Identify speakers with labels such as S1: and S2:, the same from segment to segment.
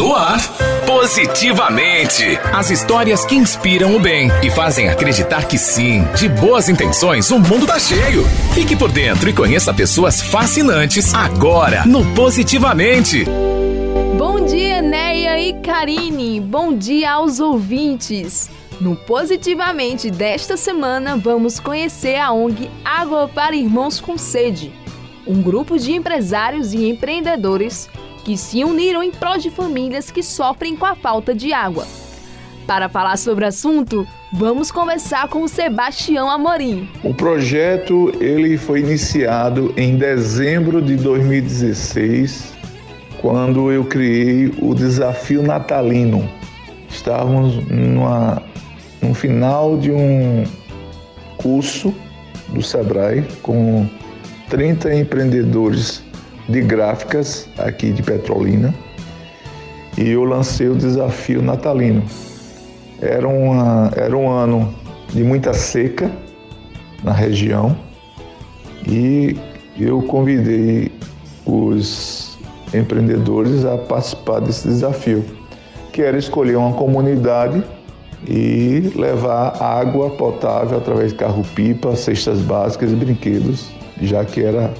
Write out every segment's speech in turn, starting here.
S1: No ar, Positivamente. As histórias que inspiram o bem e fazem acreditar que sim, de boas intenções, o mundo tá cheio. Fique por dentro e conheça pessoas fascinantes agora no Positivamente.
S2: Bom dia, Neia e Karine. Bom dia aos ouvintes. No Positivamente desta semana, vamos conhecer a ONG Água para Irmãos com Sede, um grupo de empresários e empreendedores que se uniram em prol de famílias que sofrem com a falta de água. Para falar sobre o assunto, vamos conversar com o Sebastião Amorim.
S3: O projeto ele foi iniciado em dezembro de 2016, quando eu criei o desafio natalino. Estávamos numa, no final de um curso do Sebrae com 30 empreendedores de gráficas aqui de Petrolina e eu lancei o desafio natalino. Era, uma, era um ano de muita seca na região e eu convidei os empreendedores a participar desse desafio, que era escolher uma comunidade e levar água potável através de carro-pipa, cestas básicas e brinquedos, já que era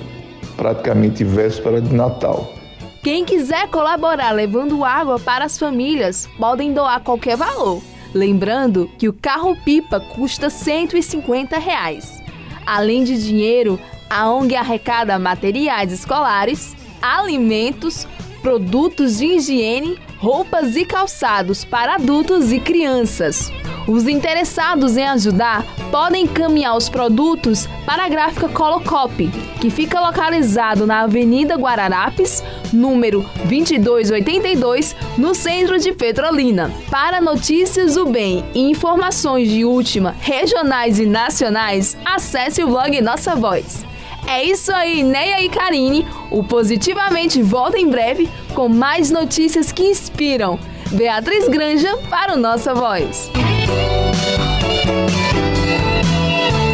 S3: praticamente véspera de Natal.
S2: Quem quiser colaborar levando água para as famílias, podem doar qualquer valor. Lembrando que o carro-pipa custa 150 reais. Além de dinheiro, a ONG arrecada materiais escolares, alimentos, produtos de higiene, roupas e calçados para adultos e crianças. Os interessados em ajudar podem encaminhar os produtos para a gráfica Colocop, que fica localizado na Avenida Guararapes, número 2282, no centro de Petrolina. Para notícias do bem e informações de última, regionais e nacionais, acesse o blog Nossa Voz. É isso aí, Neia e Karine. O Positivamente volta em breve com mais notícias que inspiram. Beatriz Granja para o Nossa Voz. Thank you.